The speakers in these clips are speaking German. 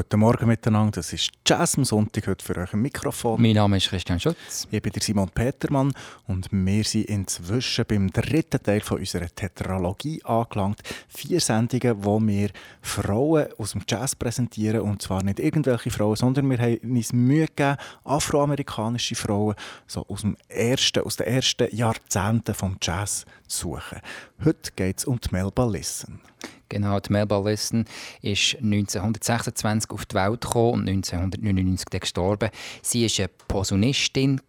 Guten Morgen miteinander, das ist Jazz am Sonntag heute für euch im Mikrofon. Mein Name ist Christian Schutz. Ich bin der Simon Petermann und wir sind inzwischen beim dritten Teil von unserer Tetralogie angelangt. Vier Sendungen, wo wir Frauen aus dem Jazz präsentieren und zwar nicht irgendwelche Frauen, sondern wir haben uns Mühe gegeben, afroamerikanische Frauen so aus, dem ersten, aus den ersten Jahrzehnten des Jazz zu suchen. Heute geht es um die Melba Listen. Genau, die Melba Listen ist 1926 auf die Welt gekommen und 1999 gestorben. Sie war eine Posaunistin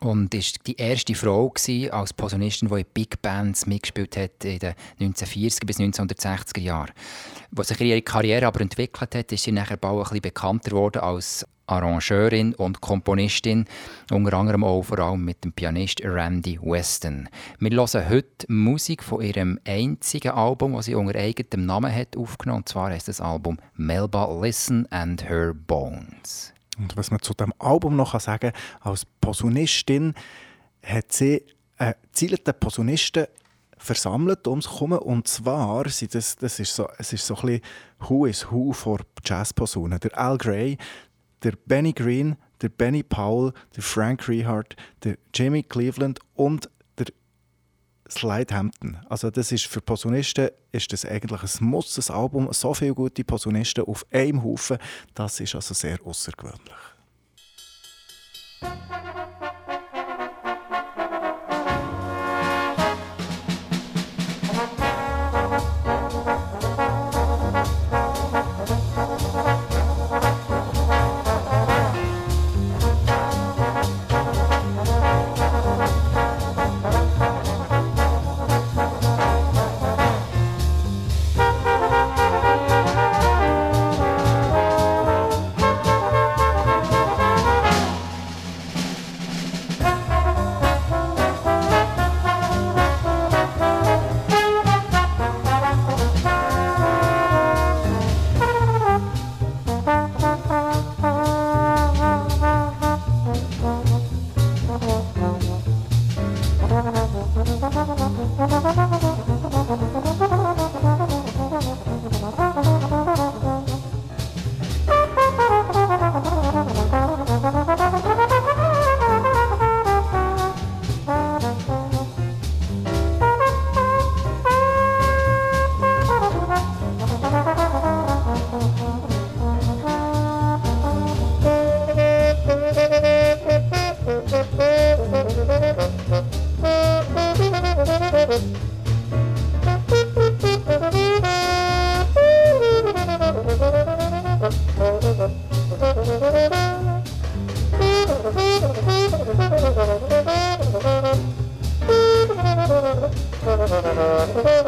und ist die erste Frau als Posaunistin, die in Big Bands mitgespielt hat in den 1940er bis 1960er Jahren. Als sich ihre Karriere aber entwickelt hat, ist sie nachher bald ein bisschen bekannter geworden als Arrangeurin und Komponistin, unter anderem auch vor allem mit dem Pianist Randy Weston. Wir hören heute Musik von ihrem einzigen Album, das sie unter eigenem Namen hat aufgenommen, und zwar heißt das Album Melba Listen and Her Bones. Und was man zu dem Album noch sagen kann, als Posaunistin hat sie einen gezielten Posaunisten versammelt ums Kommen. Und zwar, sind das, das ist so, es ist so ein bisschen Who is Who vor Jazzposaunen. Der Al Gray, der Benny Green, der Benny Powell, der Frank Rehart, der Jimmy Cleveland und der Slide Hampton. Also das ist für Posaunisten ist das eigentlich ein Muss, ein Album, so viele gute Posaunisten auf einem Haufen, das ist also sehr außergewöhnlich. Thank you.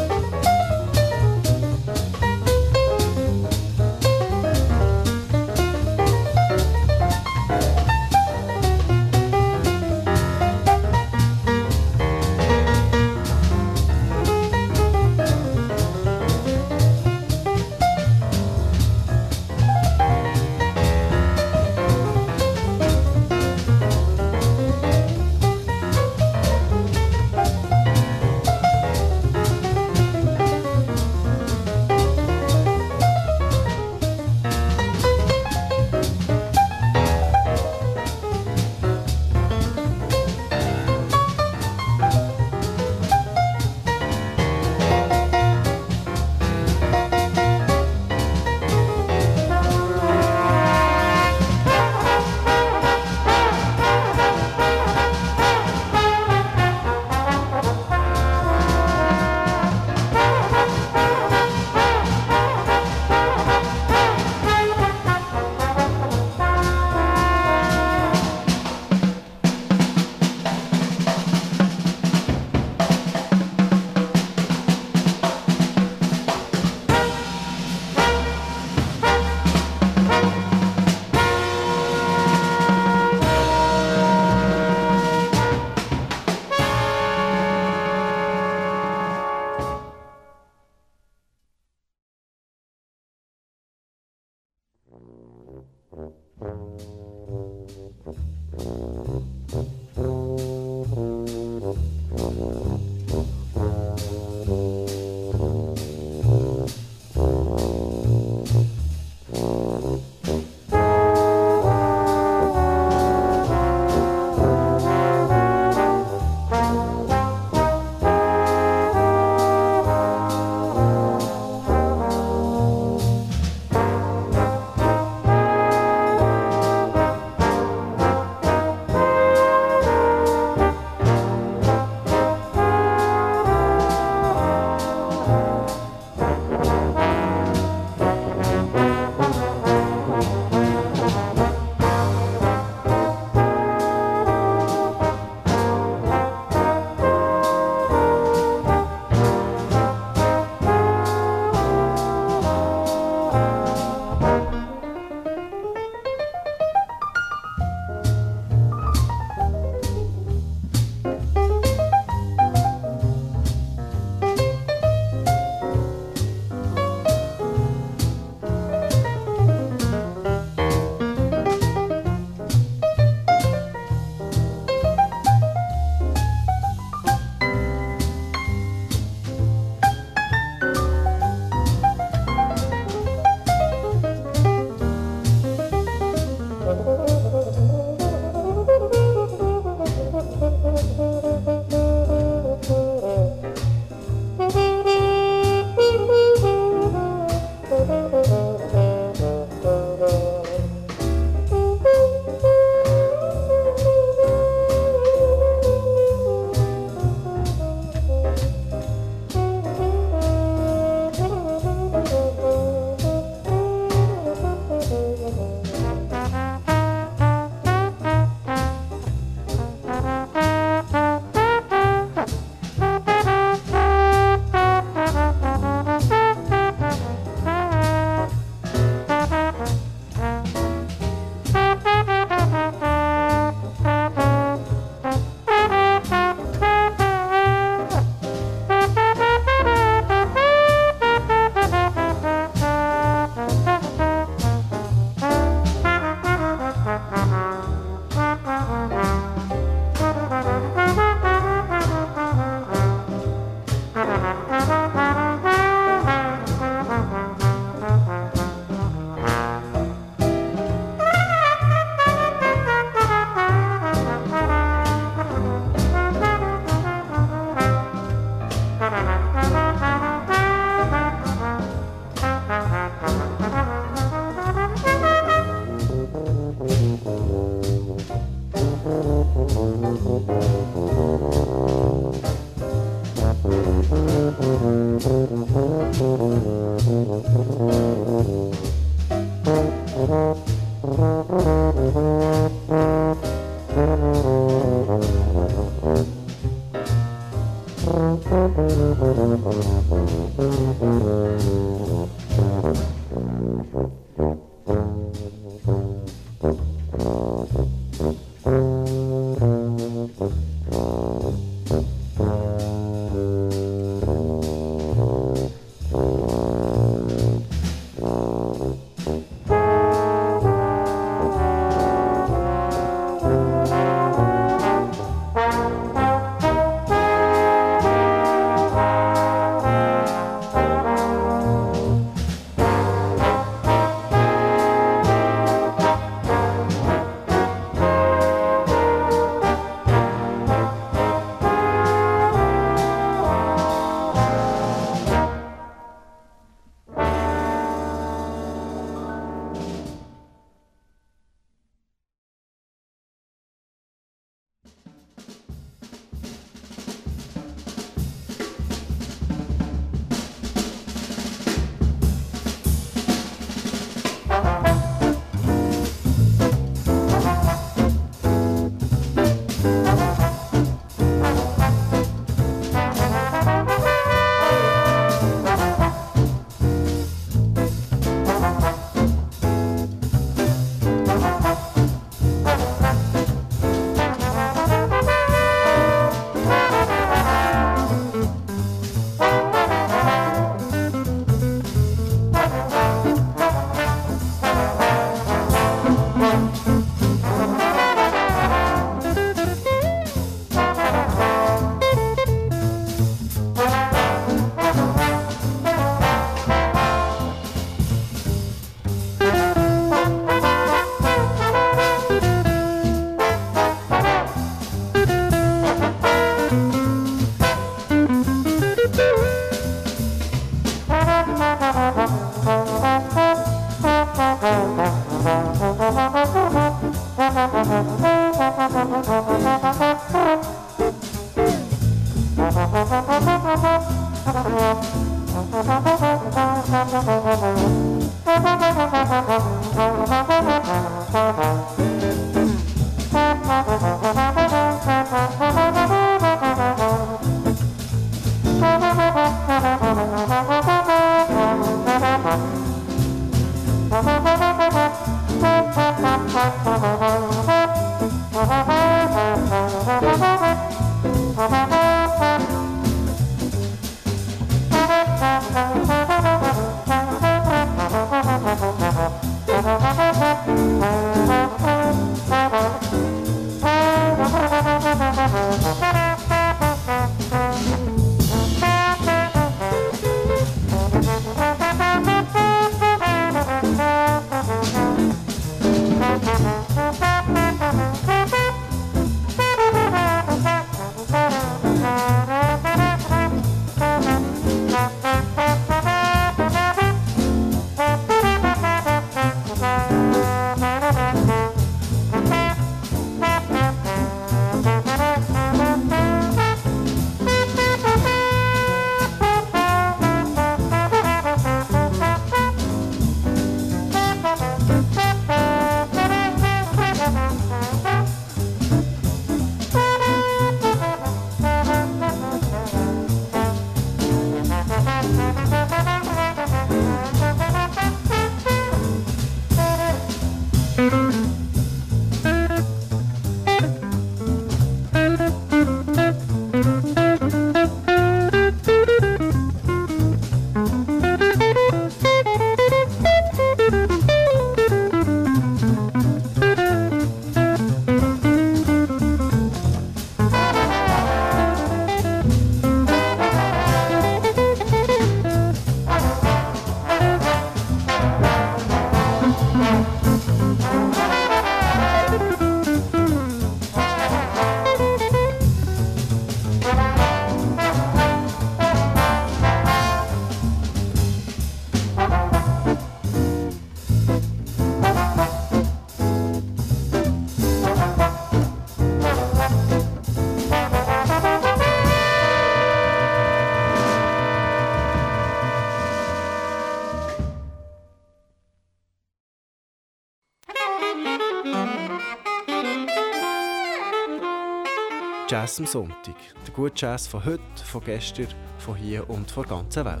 Jazz am Sonntag. Der gute Jazz von heute, von gestern, von hier und von der ganzen Welt.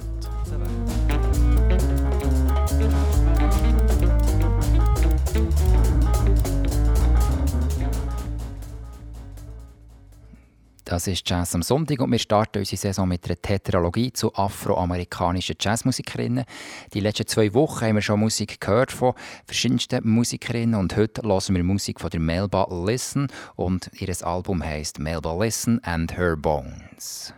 Das ist Jazz am Sonntag und wir starten unsere Saison mit einer Tetralogie zu afroamerikanischen Jazzmusikerinnen. Die letzten zwei Wochen haben wir schon Musik gehört von verschiedensten Musikerinnen und heute hören wir Musik von der Melba Listen und ihr Album heißt Melba Listen and Her Bones.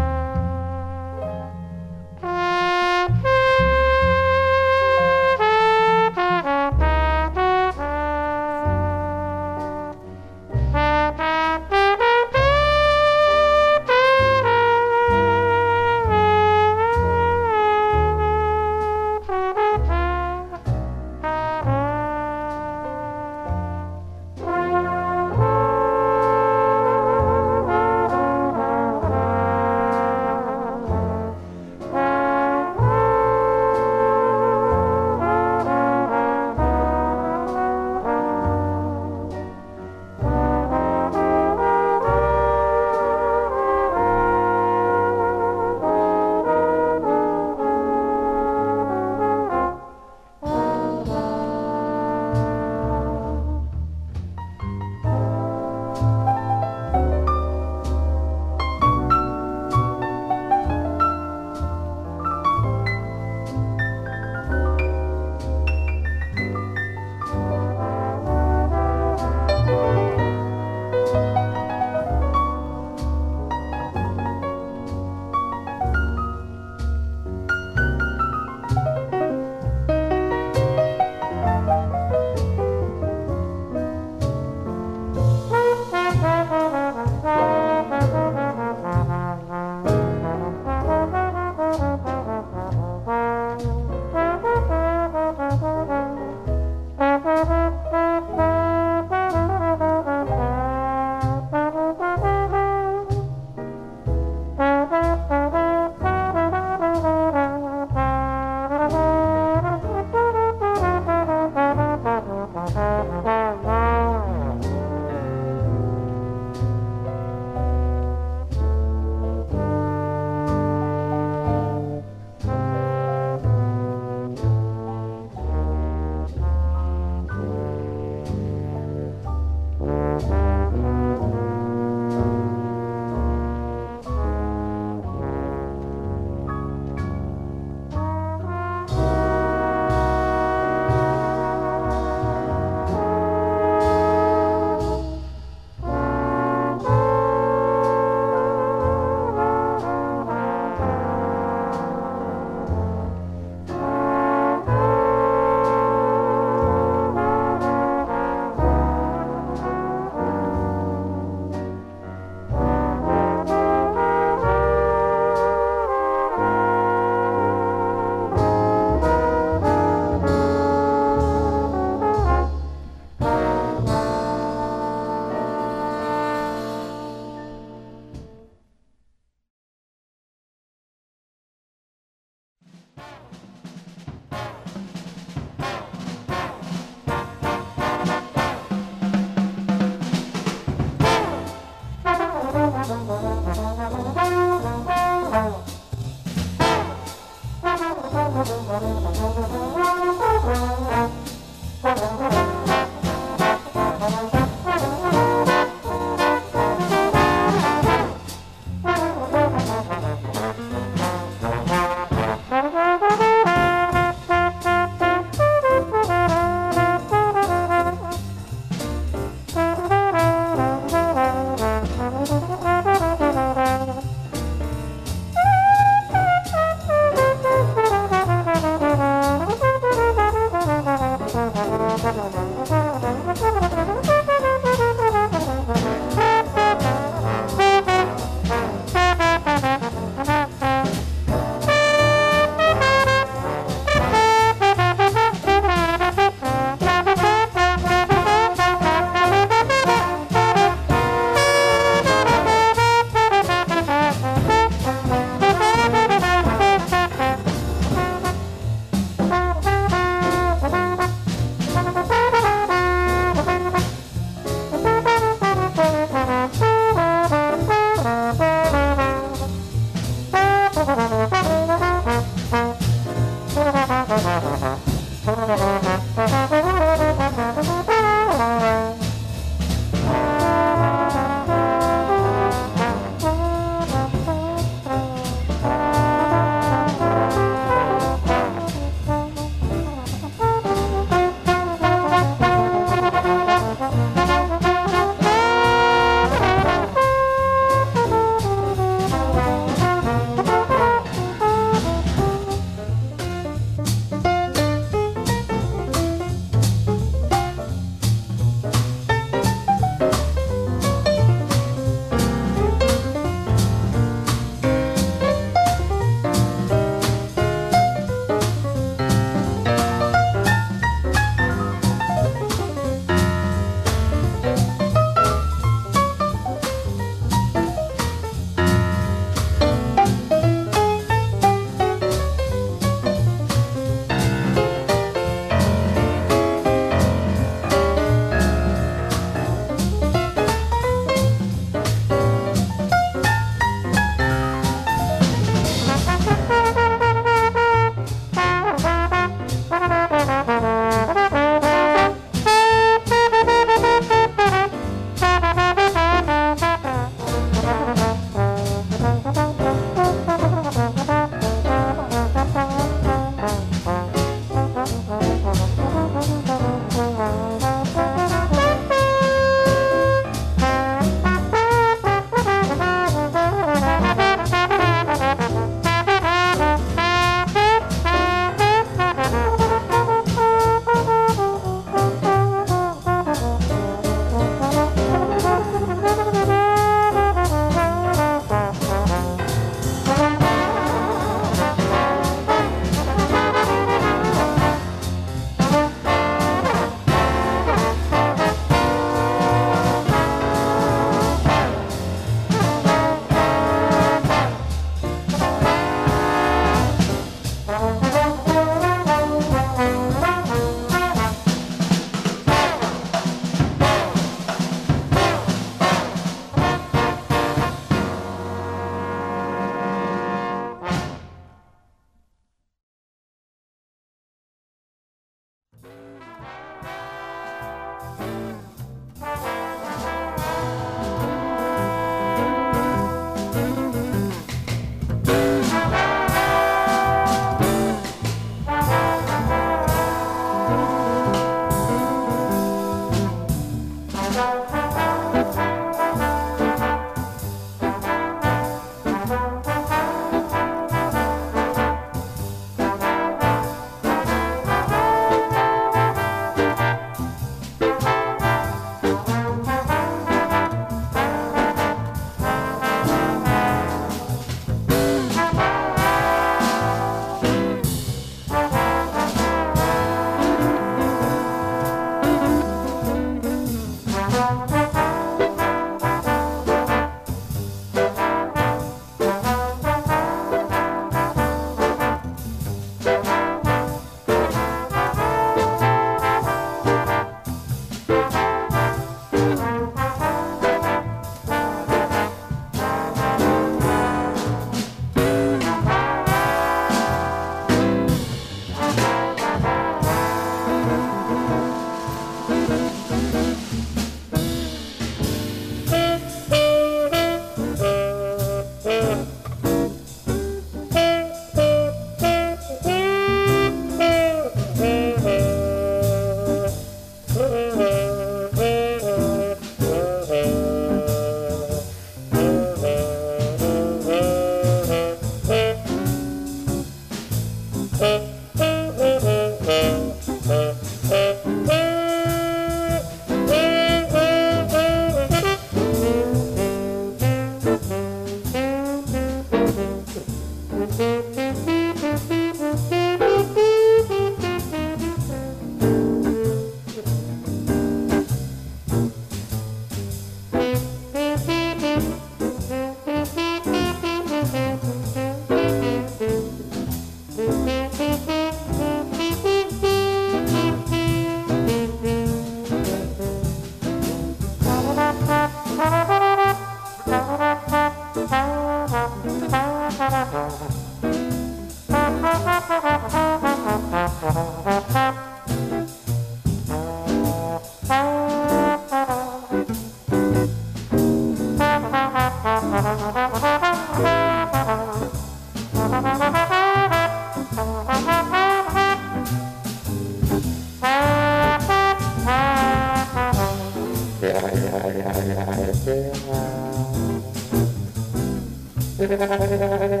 Música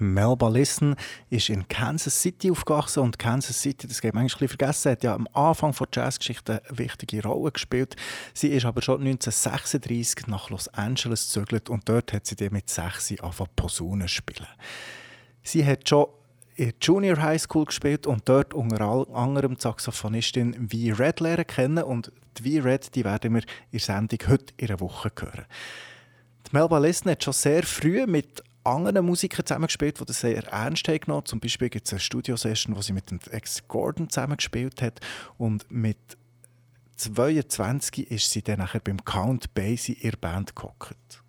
Melba Listen ist in Kansas City aufgewachsen und Kansas City, das geht man eigentlich vergessen, hat ja am Anfang der Jazzgeschichte eine wichtige Rolle gespielt. Sie ist aber schon 1936 nach Los Angeles gezögert und dort hat sie mit 6 angefangen Posaunen spielen. Sie hat schon in Junior High School gespielt und dort unter anderem Saxophonistin V. Red lernen kennen und die V. Red, die werden wir in der Sendung heute in einer Woche hören. Die Melba Listen hat schon sehr früh mit anderen Musikern zusammengespielt, die das sehr ernst haben genommen. Zum Beispiel gibt es eine Studio-Session, wo sie mit dem Ex Gordon zusammengespielt hat. Und mit 22 ist sie dann nachher beim Count Basie in Band gehockt.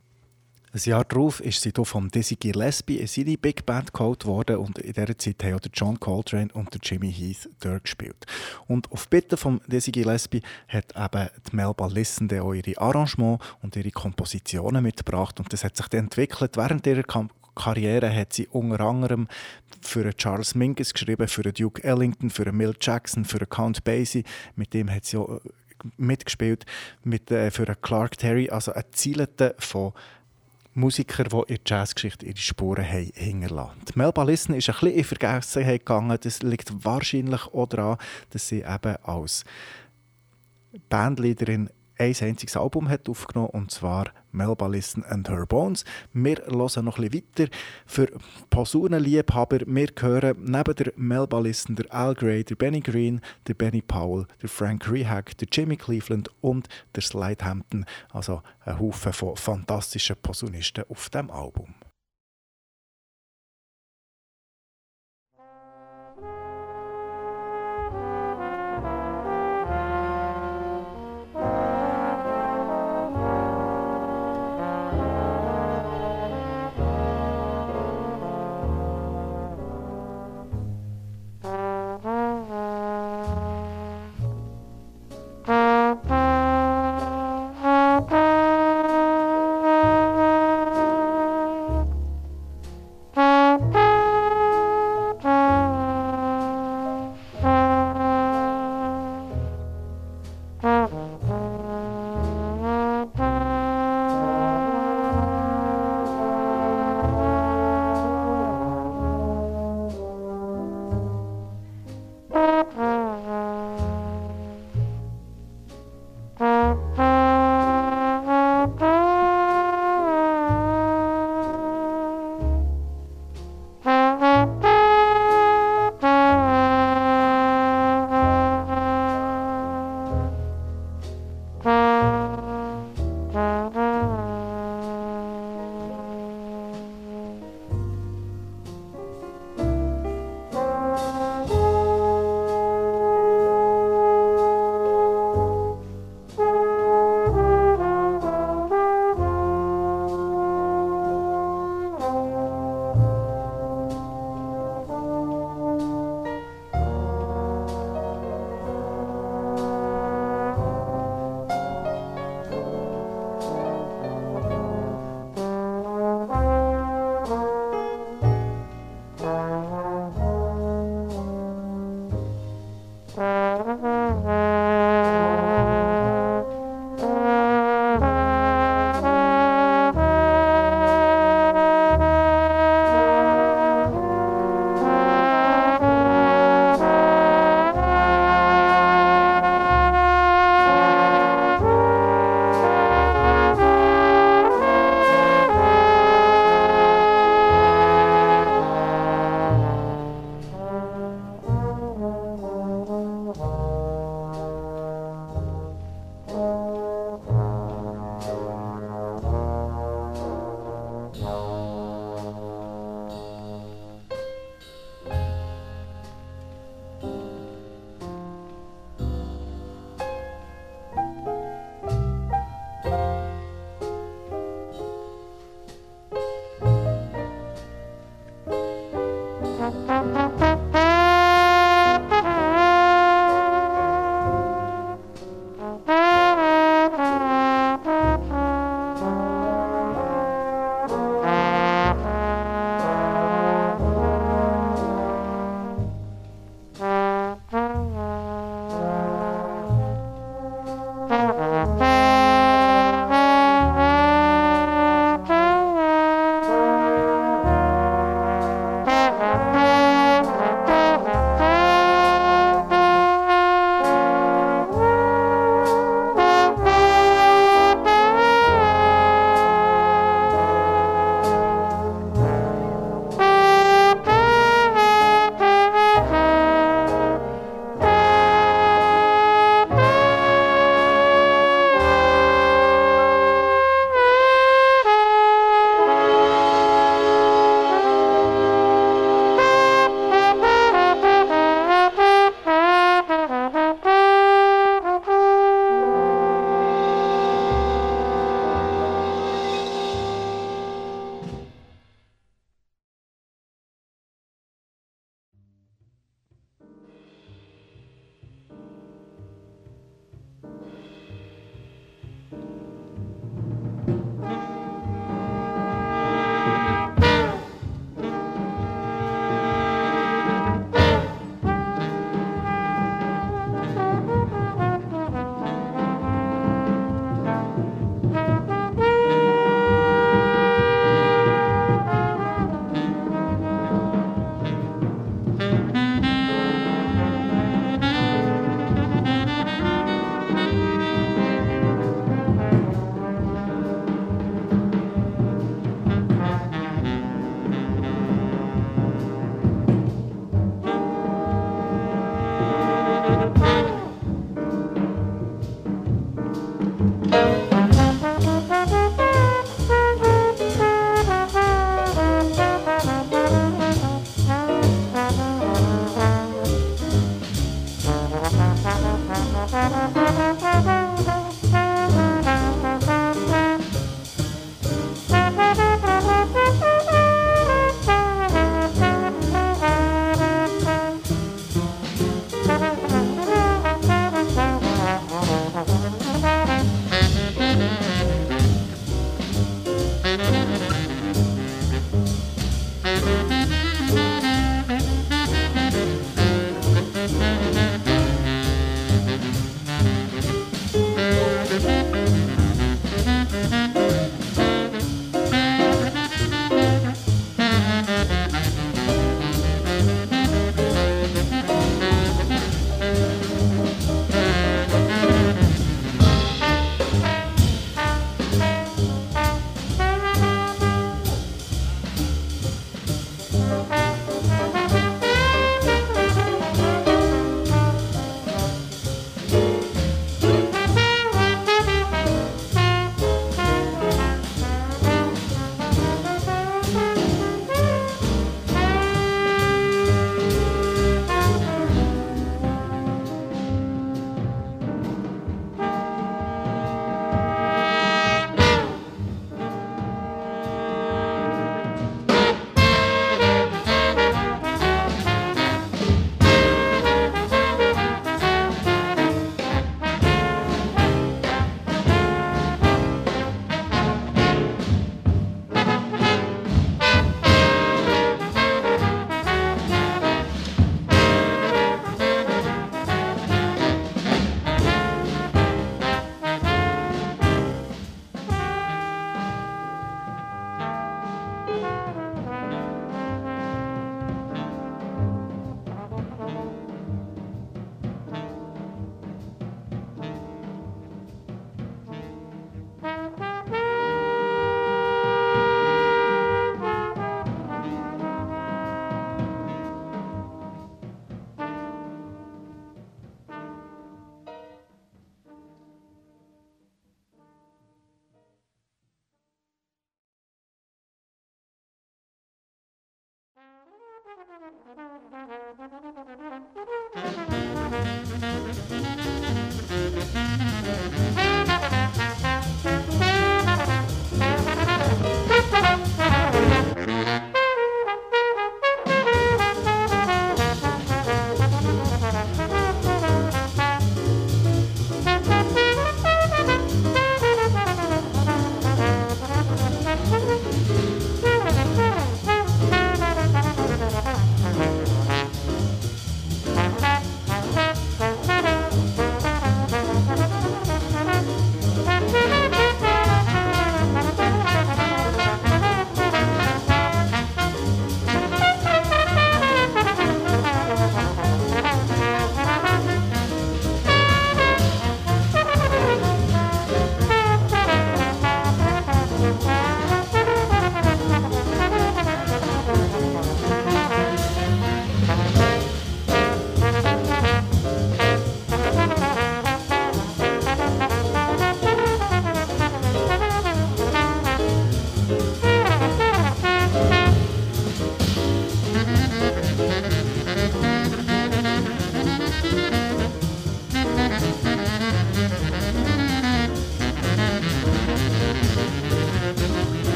Ein Jahr darauf ist sie vom Dizzy Gillespie in seine Big Band geholt worden und in dieser Zeit haben auch John Coltrane und Jimmy Heath dort gespielt. Und auf Bitte von Dizzy Gillespie hat eben die Melba Listen auch ihre Arrangements und ihre Kompositionen mitgebracht und das hat sich dann entwickelt. Während ihrer Karriere hat sie unter anderem für Charles Mingus geschrieben, für Duke Ellington, für Mill Jackson, für Count Basie. Mit dem hat sie auch äh, mitgespielt, mit, äh, für Clark Terry, also ein Zielete von Musiker, die in der Jazzgeschichte ihre Spuren haben hinterlassen. Melba Listen ist ein bisschen in Vergessenheit gegangen. Das liegt wahrscheinlich auch daran, dass sie eben als Bandleaderin ein einziges Album hat aufgenommen und zwar Melba Listen and Her Bones. Wir hören noch ein bisschen weiter. Für Posaunenliebhaber, wir hören neben der Melba Listen der Al Gray, der Benny Green, der Benny Powell, der Frank Rehag, der Jimmy Cleveland und der Slide Hampton. Also ein Haufen von fantastischen Posaunisten auf dem Album. Música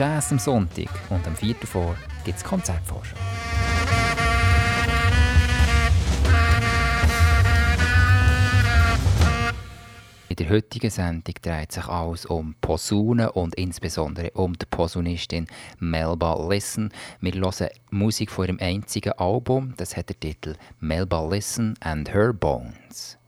Jazz, am Sonntag und am 4. vor gibt es Konzertvorschau. In der heutigen Sendung dreht sich alles um Posaunen und insbesondere um die Posaunistin Melba Listen. Wir hören Musik von ihrem einzigen Album, das hat den Titel Melba Listen and Her Bones.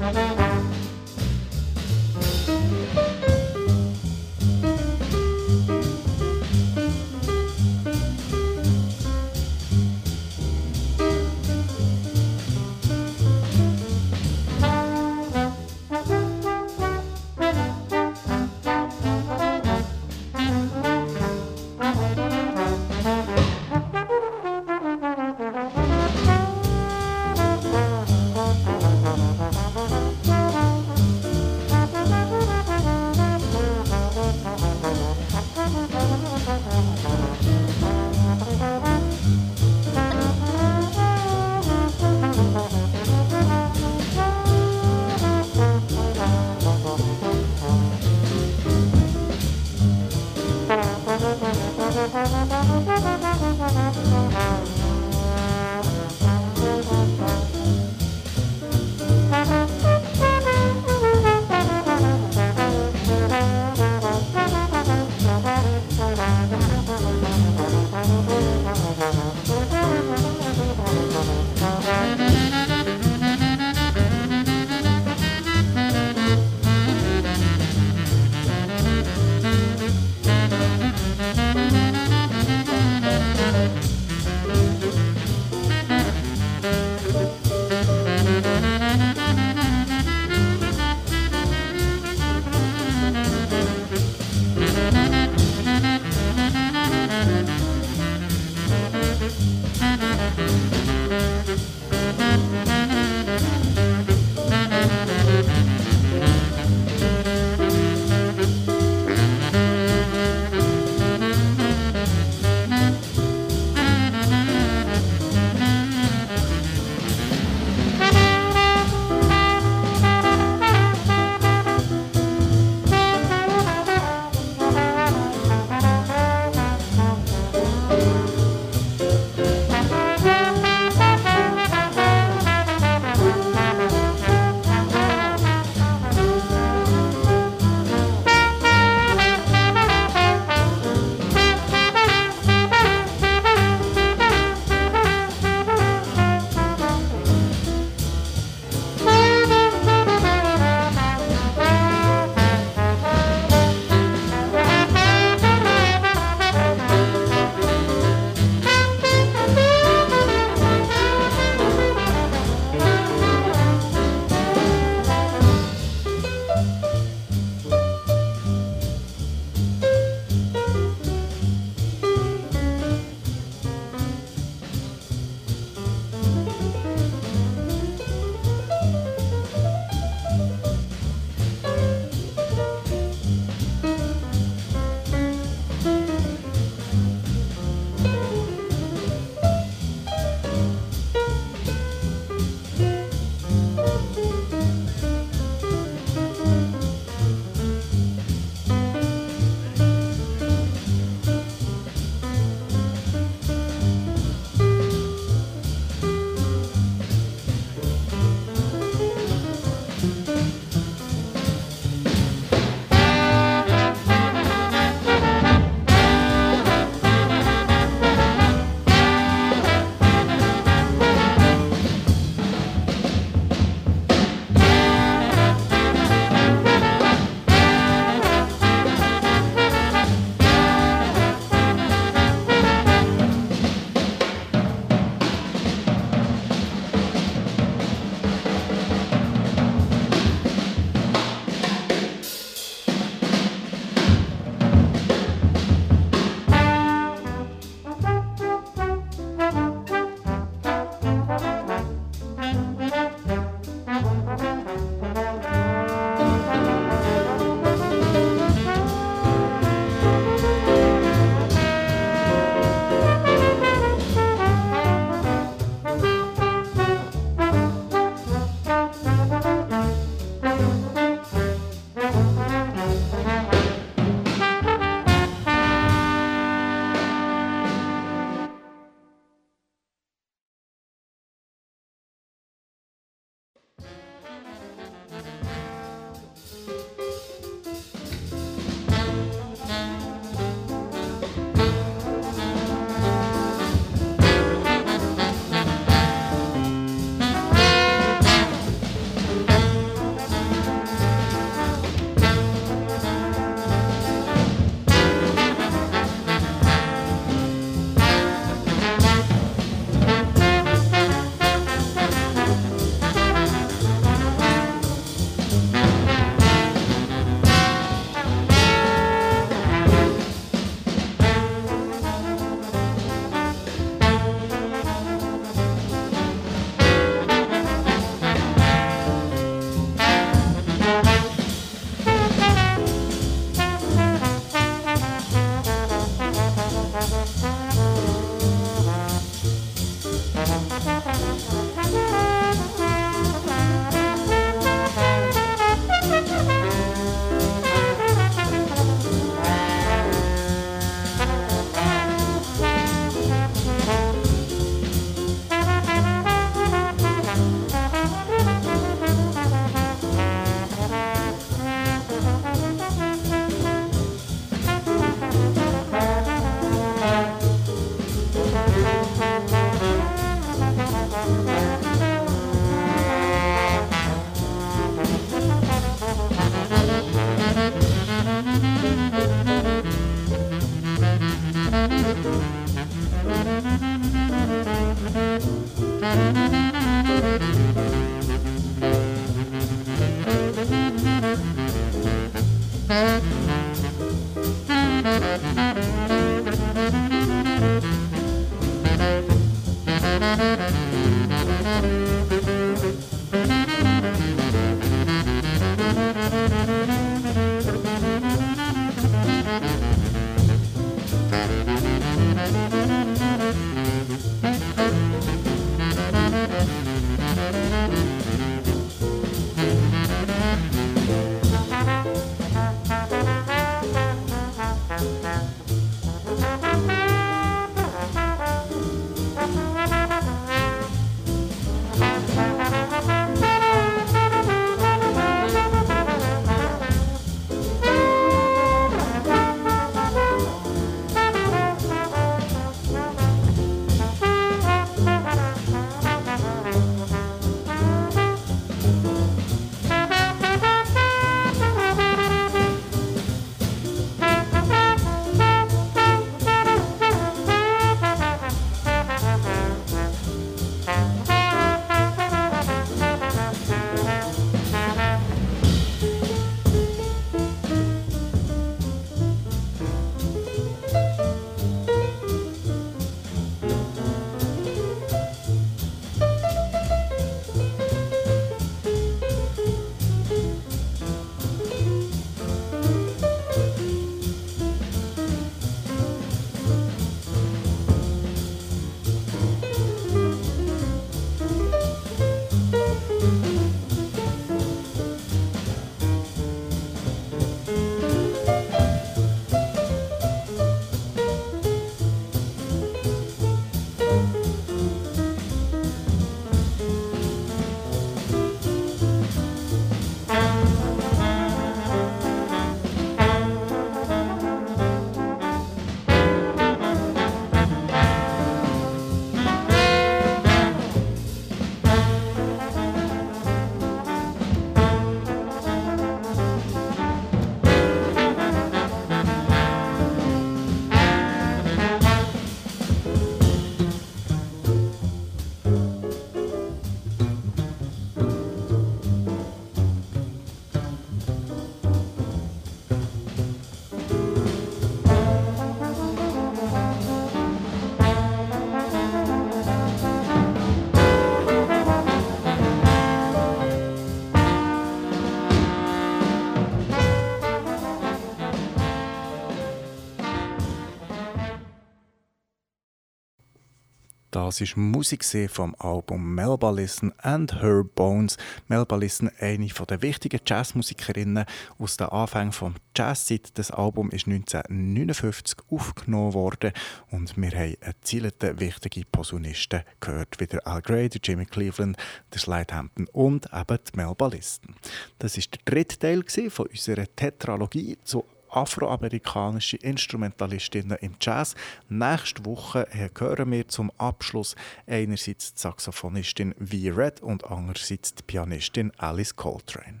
Das ist Musik vom Album Melba Listen and Her Bones. Melba Listen, eine der wichtigen Jazzmusikerinnen aus den Anfängen der Jazzzeit. Das Album ist 1959 aufgenommen worden und wir haben erzielte wichtige Posaunisten gehört, wie der Al Gray, der Jimmy Cleveland, der Slide und eben die Melba Listen. Das ist der dritte Teil von unserer Tetralogie zu afroamerikanische Instrumentalistinnen im Jazz. Nächste Woche hören wir zum Abschluss einerseits die Saxophonistin V. Red und andererseits die Pianistin Alice Coltrane.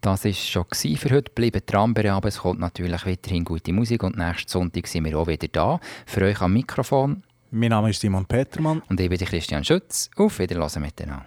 Das war schon für heute. Bleibt dran, aber es kommt natürlich weiterhin gute Musik und nächsten Sonntag sind wir auch wieder da. Für euch am Mikrofon. Mein Name ist Simon Petermann. Und ich bin Christian Schütz. Auf Wiedersehen miteinander.